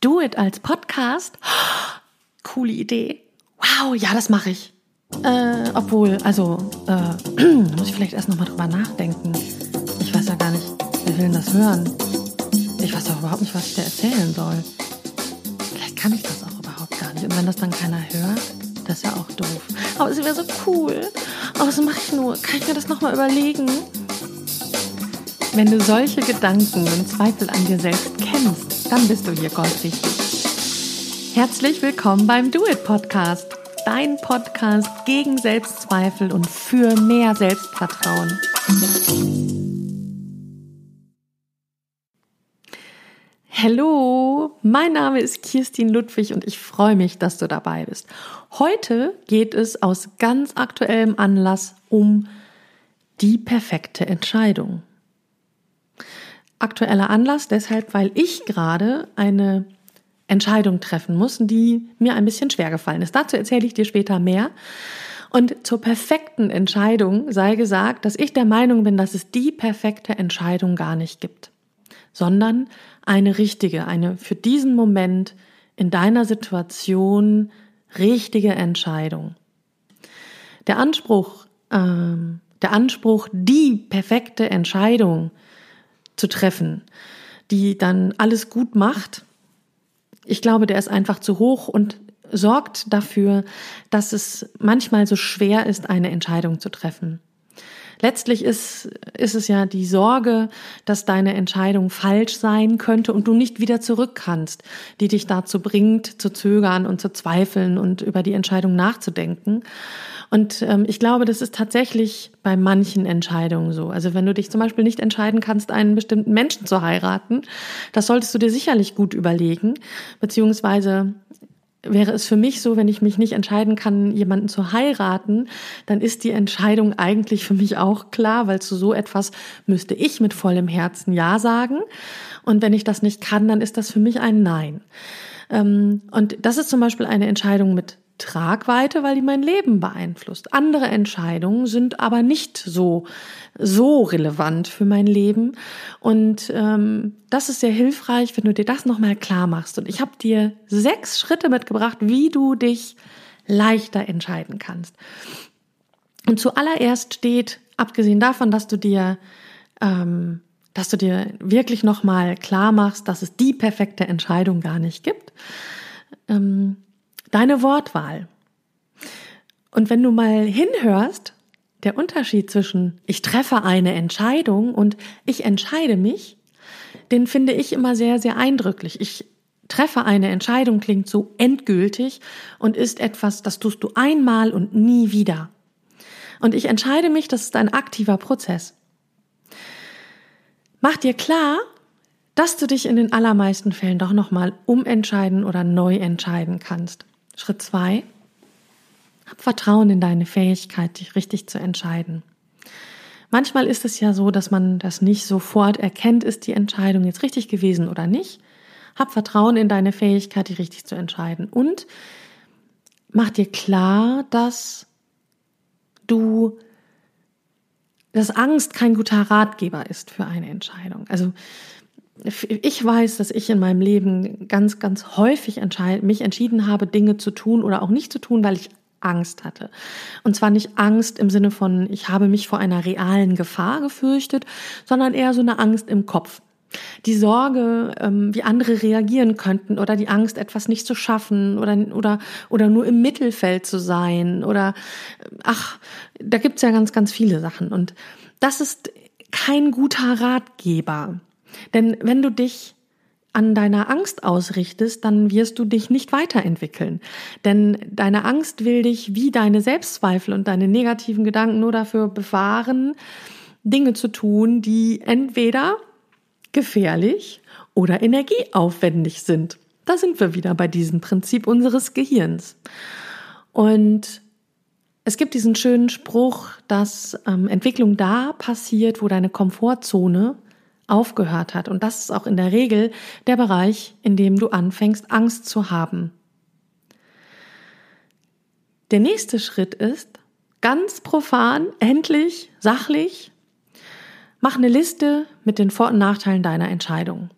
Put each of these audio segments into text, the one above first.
Do It als Podcast? Coole Idee. Wow, ja, das mache ich. Äh, obwohl, also, äh, muss ich vielleicht erst nochmal drüber nachdenken. Ich weiß ja gar nicht, wer will denn das hören? Ich weiß auch überhaupt nicht, was ich dir erzählen soll. Vielleicht kann ich das auch überhaupt gar nicht. Und wenn das dann keiner hört, das ist ja auch doof. Aber es wäre so cool. Aber was mache ich nur? Kann ich mir das nochmal überlegen? Wenn du solche Gedanken und Zweifel an dir selbst kennst, dann bist du hier goldrichtig. Herzlich willkommen beim Do It Podcast, dein Podcast gegen Selbstzweifel und für mehr Selbstvertrauen. Hallo, mein Name ist Kirstin Ludwig und ich freue mich, dass du dabei bist. Heute geht es aus ganz aktuellem Anlass um die perfekte Entscheidung. Aktueller Anlass deshalb, weil ich gerade eine Entscheidung treffen muss, die mir ein bisschen schwer gefallen ist. Dazu erzähle ich dir später mehr. Und zur perfekten Entscheidung sei gesagt, dass ich der Meinung bin, dass es die perfekte Entscheidung gar nicht gibt, sondern eine richtige, eine für diesen Moment in deiner Situation richtige Entscheidung. Der Anspruch, ähm, der Anspruch, die perfekte Entscheidung zu treffen, die dann alles gut macht. Ich glaube, der ist einfach zu hoch und sorgt dafür, dass es manchmal so schwer ist, eine Entscheidung zu treffen. Letztlich ist, ist es ja die Sorge, dass deine Entscheidung falsch sein könnte und du nicht wieder zurück kannst, die dich dazu bringt, zu zögern und zu zweifeln und über die Entscheidung nachzudenken. Und ähm, ich glaube, das ist tatsächlich bei manchen Entscheidungen so. Also wenn du dich zum Beispiel nicht entscheiden kannst, einen bestimmten Menschen zu heiraten, das solltest du dir sicherlich gut überlegen, beziehungsweise wäre es für mich so, wenn ich mich nicht entscheiden kann, jemanden zu heiraten, dann ist die Entscheidung eigentlich für mich auch klar, weil zu so etwas müsste ich mit vollem Herzen Ja sagen. Und wenn ich das nicht kann, dann ist das für mich ein Nein. Ähm, und das ist zum Beispiel eine Entscheidung mit Tragweite, weil die mein Leben beeinflusst. Andere Entscheidungen sind aber nicht so so relevant für mein Leben und ähm, das ist sehr hilfreich, wenn du dir das nochmal klar machst. Und ich habe dir sechs Schritte mitgebracht, wie du dich leichter entscheiden kannst. Und zuallererst steht, abgesehen davon, dass du dir ähm, dass du dir wirklich nochmal klar machst, dass es die perfekte Entscheidung gar nicht gibt. Ähm, deine Wortwahl. Und wenn du mal hinhörst, der Unterschied zwischen ich treffe eine Entscheidung und ich entscheide mich, den finde ich immer sehr, sehr eindrücklich. Ich treffe eine Entscheidung klingt so endgültig und ist etwas, das tust du einmal und nie wieder. Und ich entscheide mich, das ist ein aktiver Prozess. Mach dir klar, dass du dich in den allermeisten Fällen doch nochmal umentscheiden oder neu entscheiden kannst. Schritt zwei. Hab Vertrauen in deine Fähigkeit, dich richtig zu entscheiden. Manchmal ist es ja so, dass man das nicht sofort erkennt, ist die Entscheidung jetzt richtig gewesen oder nicht. Hab Vertrauen in deine Fähigkeit, dich richtig zu entscheiden. Und mach dir klar, dass du, dass Angst kein guter Ratgeber ist für eine Entscheidung. Also ich weiß, dass ich in meinem Leben ganz, ganz häufig mich entschieden habe, Dinge zu tun oder auch nicht zu tun, weil ich Angst hatte. Und zwar nicht Angst im Sinne von, ich habe mich vor einer realen Gefahr gefürchtet, sondern eher so eine Angst im Kopf. Die Sorge, ähm, wie andere reagieren könnten oder die Angst, etwas nicht zu schaffen oder, oder, oder nur im Mittelfeld zu sein oder, ach, da gibt's ja ganz, ganz viele Sachen. Und das ist kein guter Ratgeber. Denn wenn du dich an deiner Angst ausrichtest, dann wirst du dich nicht weiterentwickeln. Denn deine Angst will dich wie deine Selbstzweifel und deine negativen Gedanken nur dafür bewahren, Dinge zu tun, die entweder gefährlich oder energieaufwendig sind. Da sind wir wieder bei diesem Prinzip unseres Gehirns. Und es gibt diesen schönen Spruch, dass ähm, Entwicklung da passiert, wo deine Komfortzone aufgehört hat. Und das ist auch in der Regel der Bereich, in dem du anfängst, Angst zu haben. Der nächste Schritt ist, ganz profan, endlich, sachlich, mach eine Liste mit den Vor- und Nachteilen deiner Entscheidung.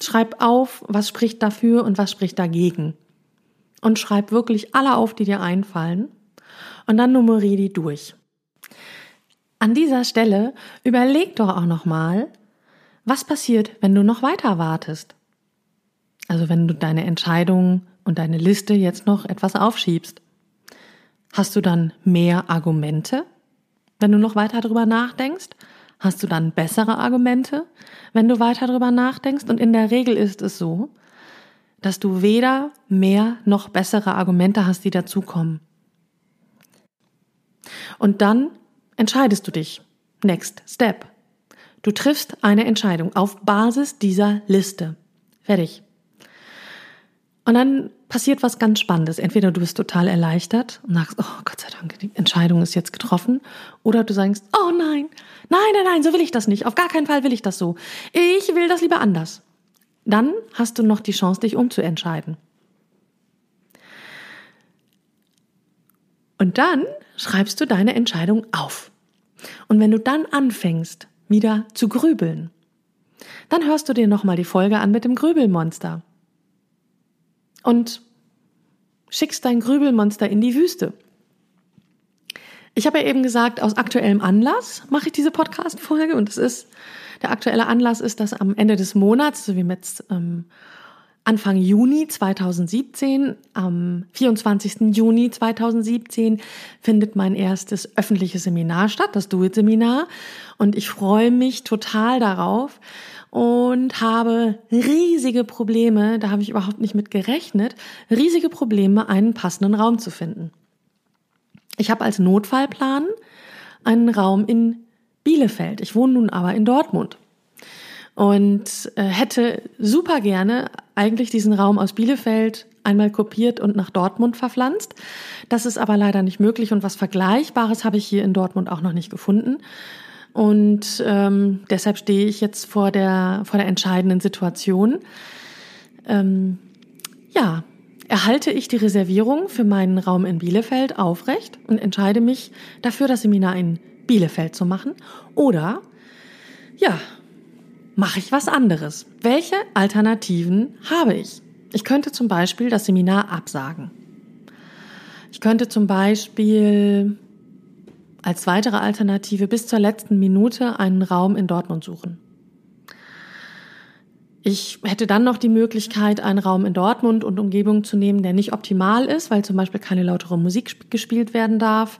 Schreib auf, was spricht dafür und was spricht dagegen. Und schreib wirklich alle auf, die dir einfallen. Und dann nummeriere die durch. An dieser Stelle überleg doch auch nochmal, was passiert, wenn du noch weiter wartest. Also wenn du deine Entscheidung und deine Liste jetzt noch etwas aufschiebst. Hast du dann mehr Argumente, wenn du noch weiter darüber nachdenkst? Hast du dann bessere Argumente, wenn du weiter darüber nachdenkst? Und in der Regel ist es so, dass du weder mehr noch bessere Argumente hast, die dazukommen. Und dann entscheidest du dich. Next Step. Du triffst eine Entscheidung auf Basis dieser Liste. Fertig. Und dann passiert was ganz Spannendes. Entweder du bist total erleichtert und sagst, oh Gott sei Dank, die Entscheidung ist jetzt getroffen. Oder du sagst, oh nein, nein, nein, nein, so will ich das nicht. Auf gar keinen Fall will ich das so. Ich will das lieber anders. Dann hast du noch die Chance, dich umzuentscheiden. Und dann schreibst du deine Entscheidung auf. Und wenn du dann anfängst, wieder zu grübeln, dann hörst du dir nochmal die Folge an mit dem Grübelmonster und schickst dein Grübelmonster in die Wüste. Ich habe ja eben gesagt, aus aktuellem Anlass mache ich diese Podcast-Folge und es ist, der aktuelle Anlass ist, dass am Ende des Monats, so wie mit ähm, Anfang Juni 2017, am 24. Juni 2017 findet mein erstes öffentliches Seminar statt, das Do-It-Seminar. Und ich freue mich total darauf, und habe riesige Probleme, da habe ich überhaupt nicht mit gerechnet, riesige Probleme, einen passenden Raum zu finden. Ich habe als Notfallplan einen Raum in Bielefeld. Ich wohne nun aber in Dortmund und äh, hätte super gerne eigentlich diesen Raum aus Bielefeld einmal kopiert und nach Dortmund verpflanzt. Das ist aber leider nicht möglich und was Vergleichbares habe ich hier in Dortmund auch noch nicht gefunden. Und ähm, deshalb stehe ich jetzt vor der, vor der entscheidenden Situation. Ähm, ja, erhalte ich die Reservierung für meinen Raum in Bielefeld aufrecht und entscheide mich dafür, das Seminar in Bielefeld zu machen? Oder, ja, mache ich was anderes? Welche Alternativen habe ich? Ich könnte zum Beispiel das Seminar absagen. Ich könnte zum Beispiel als weitere Alternative bis zur letzten Minute einen Raum in Dortmund suchen. Ich hätte dann noch die Möglichkeit, einen Raum in Dortmund und Umgebung zu nehmen, der nicht optimal ist, weil zum Beispiel keine lautere Musik gespielt werden darf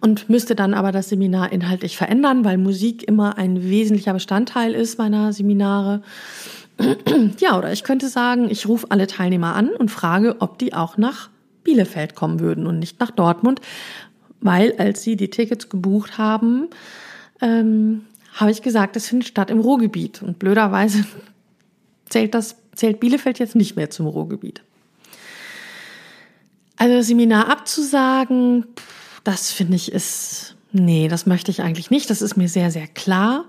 und müsste dann aber das Seminar inhaltlich verändern, weil Musik immer ein wesentlicher Bestandteil ist meiner Seminare. Ja, oder ich könnte sagen, ich rufe alle Teilnehmer an und frage, ob die auch nach Bielefeld kommen würden und nicht nach Dortmund, weil als sie die Tickets gebucht haben, ähm, habe ich gesagt, es findet statt im Ruhrgebiet. Und blöderweise zählt das, zählt Bielefeld jetzt nicht mehr zum Ruhrgebiet. Also das Seminar abzusagen, das finde ich ist, nee, das möchte ich eigentlich nicht. Das ist mir sehr, sehr klar.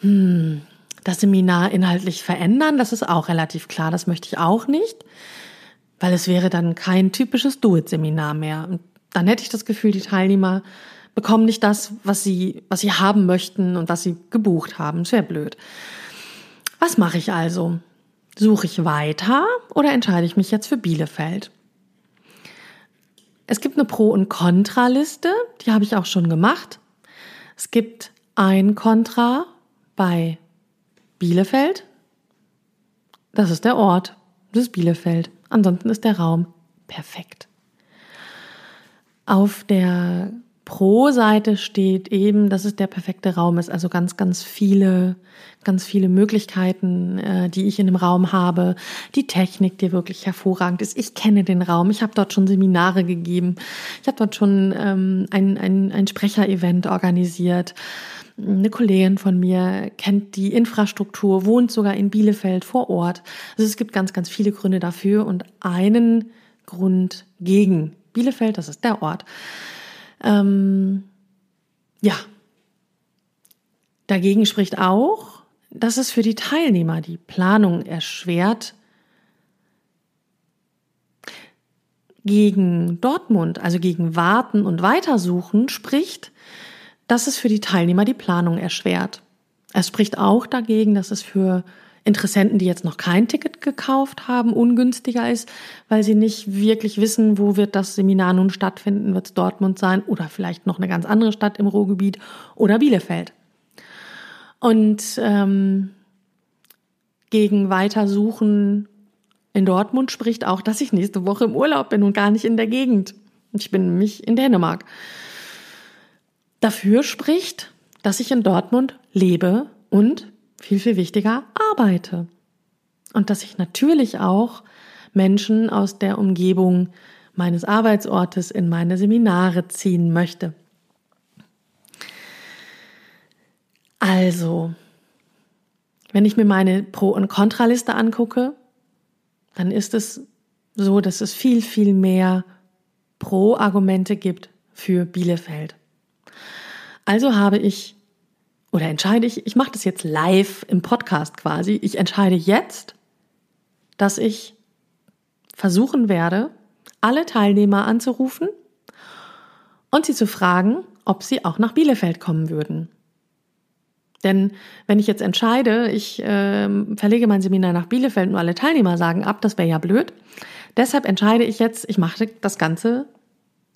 Hm, das Seminar inhaltlich verändern, das ist auch relativ klar. Das möchte ich auch nicht, weil es wäre dann kein typisches Do-It-Seminar mehr. Und dann hätte ich das Gefühl, die Teilnehmer bekommen nicht das, was sie, was sie haben möchten und was sie gebucht haben. Sehr blöd. Was mache ich also? Suche ich weiter oder entscheide ich mich jetzt für Bielefeld? Es gibt eine Pro- und Kontraliste, die habe ich auch schon gemacht. Es gibt ein Kontra bei Bielefeld. Das ist der Ort, das ist Bielefeld. Ansonsten ist der Raum perfekt. Auf der Pro-Seite steht eben, dass es der perfekte Raum ist. Also ganz, ganz viele, ganz viele Möglichkeiten, äh, die ich in dem Raum habe. Die Technik, die wirklich hervorragend ist. Ich kenne den Raum. Ich habe dort schon Seminare gegeben. Ich habe dort schon ähm, ein, ein, ein Sprecherevent organisiert. Eine Kollegin von mir kennt die Infrastruktur, wohnt sogar in Bielefeld vor Ort. Also es gibt ganz, ganz viele Gründe dafür und einen Grund gegen Bielefeld, das ist der Ort. Ähm, ja, dagegen spricht auch, dass es für die Teilnehmer die Planung erschwert. Gegen Dortmund, also gegen Warten und Weitersuchen, spricht, dass es für die Teilnehmer die Planung erschwert. Es spricht auch dagegen, dass es für Interessenten, die jetzt noch kein Ticket gekauft haben, ungünstiger ist, weil sie nicht wirklich wissen, wo wird das Seminar nun stattfinden, wird es Dortmund sein oder vielleicht noch eine ganz andere Stadt im Ruhrgebiet oder Bielefeld. Und ähm, gegen Weitersuchen in Dortmund spricht auch, dass ich nächste Woche im Urlaub bin und gar nicht in der Gegend. Ich bin nämlich in Dänemark. Dafür spricht, dass ich in Dortmund lebe und, viel, viel wichtiger, arbeite. Und dass ich natürlich auch Menschen aus der Umgebung meines Arbeitsortes in meine Seminare ziehen möchte. Also, wenn ich mir meine Pro- und Kontraliste angucke, dann ist es so, dass es viel, viel mehr Pro-Argumente gibt für Bielefeld. Also habe ich oder entscheide ich, ich mache das jetzt live im Podcast quasi, ich entscheide jetzt, dass ich versuchen werde, alle Teilnehmer anzurufen und sie zu fragen, ob sie auch nach Bielefeld kommen würden. Denn wenn ich jetzt entscheide, ich äh, verlege mein Seminar nach Bielefeld und alle Teilnehmer sagen ab, das wäre ja blöd. Deshalb entscheide ich jetzt, ich mache das Ganze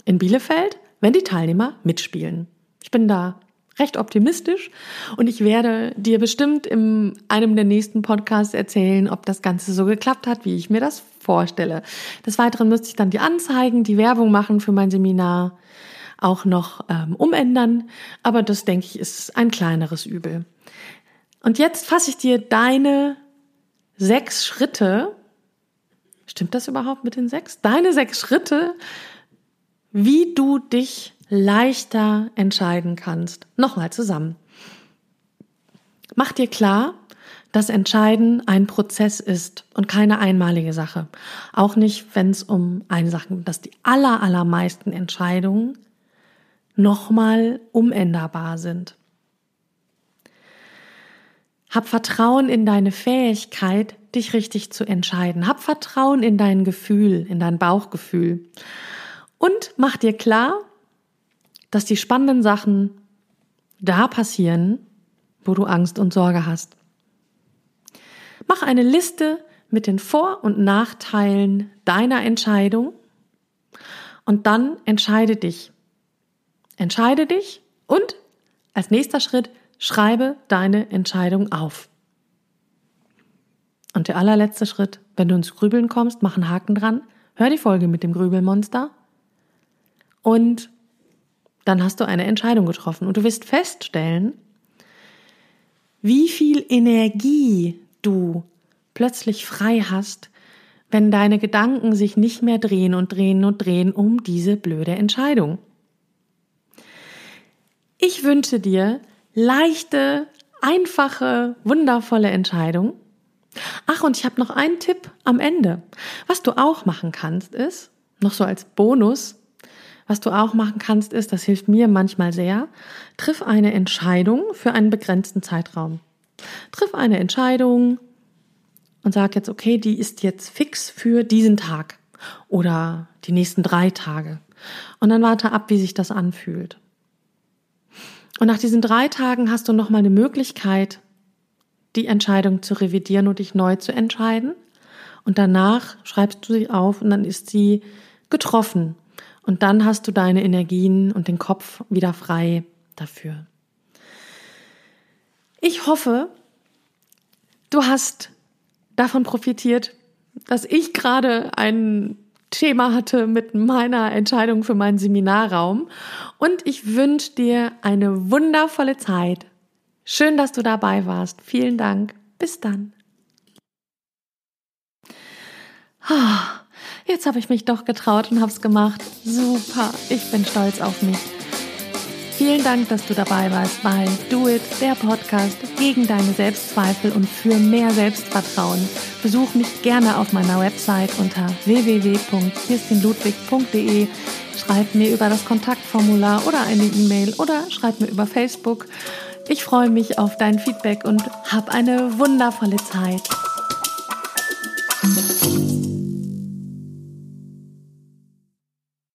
in Bielefeld, wenn die Teilnehmer mitspielen. Ich bin da recht optimistisch und ich werde dir bestimmt in einem der nächsten Podcasts erzählen, ob das Ganze so geklappt hat, wie ich mir das vorstelle. Des Weiteren müsste ich dann die Anzeigen, die Werbung machen für mein Seminar auch noch ähm, umändern, aber das denke ich ist ein kleineres Übel. Und jetzt fasse ich dir deine sechs Schritte, stimmt das überhaupt mit den sechs? Deine sechs Schritte, wie du dich leichter entscheiden kannst. Nochmal zusammen. Mach dir klar, dass Entscheiden ein Prozess ist und keine einmalige Sache. Auch nicht, wenn es um eine Sache geht, dass die aller, allermeisten Entscheidungen nochmal umänderbar sind. Hab Vertrauen in deine Fähigkeit, dich richtig zu entscheiden. Hab Vertrauen in dein Gefühl, in dein Bauchgefühl. Und mach dir klar, dass die spannenden Sachen da passieren, wo du Angst und Sorge hast. Mach eine Liste mit den Vor- und Nachteilen deiner Entscheidung und dann entscheide dich. Entscheide dich und als nächster Schritt schreibe deine Entscheidung auf. Und der allerletzte Schritt, wenn du ins Grübeln kommst, mach einen Haken dran, hör die Folge mit dem Grübelmonster und dann hast du eine Entscheidung getroffen und du wirst feststellen, wie viel Energie du plötzlich frei hast, wenn deine Gedanken sich nicht mehr drehen und drehen und drehen um diese blöde Entscheidung. Ich wünsche dir leichte, einfache, wundervolle Entscheidungen. Ach, und ich habe noch einen Tipp am Ende. Was du auch machen kannst, ist, noch so als Bonus, was du auch machen kannst, ist, das hilft mir manchmal sehr, triff eine Entscheidung für einen begrenzten Zeitraum. Triff eine Entscheidung und sag jetzt, okay, die ist jetzt fix für diesen Tag oder die nächsten drei Tage. Und dann warte ab, wie sich das anfühlt. Und nach diesen drei Tagen hast du nochmal eine Möglichkeit, die Entscheidung zu revidieren und dich neu zu entscheiden. Und danach schreibst du sie auf und dann ist sie getroffen. Und dann hast du deine Energien und den Kopf wieder frei dafür. Ich hoffe, du hast davon profitiert, dass ich gerade ein Thema hatte mit meiner Entscheidung für meinen Seminarraum. Und ich wünsche dir eine wundervolle Zeit. Schön, dass du dabei warst. Vielen Dank. Bis dann. Jetzt habe ich mich doch getraut und habe es gemacht. Super, ich bin stolz auf mich. Vielen Dank, dass du dabei warst bei Do It, der Podcast gegen deine Selbstzweifel und für mehr Selbstvertrauen. Besuch mich gerne auf meiner Website unter www.kirstinludwig.de. Schreib mir über das Kontaktformular oder eine E-Mail oder schreib mir über Facebook. Ich freue mich auf dein Feedback und hab eine wundervolle Zeit.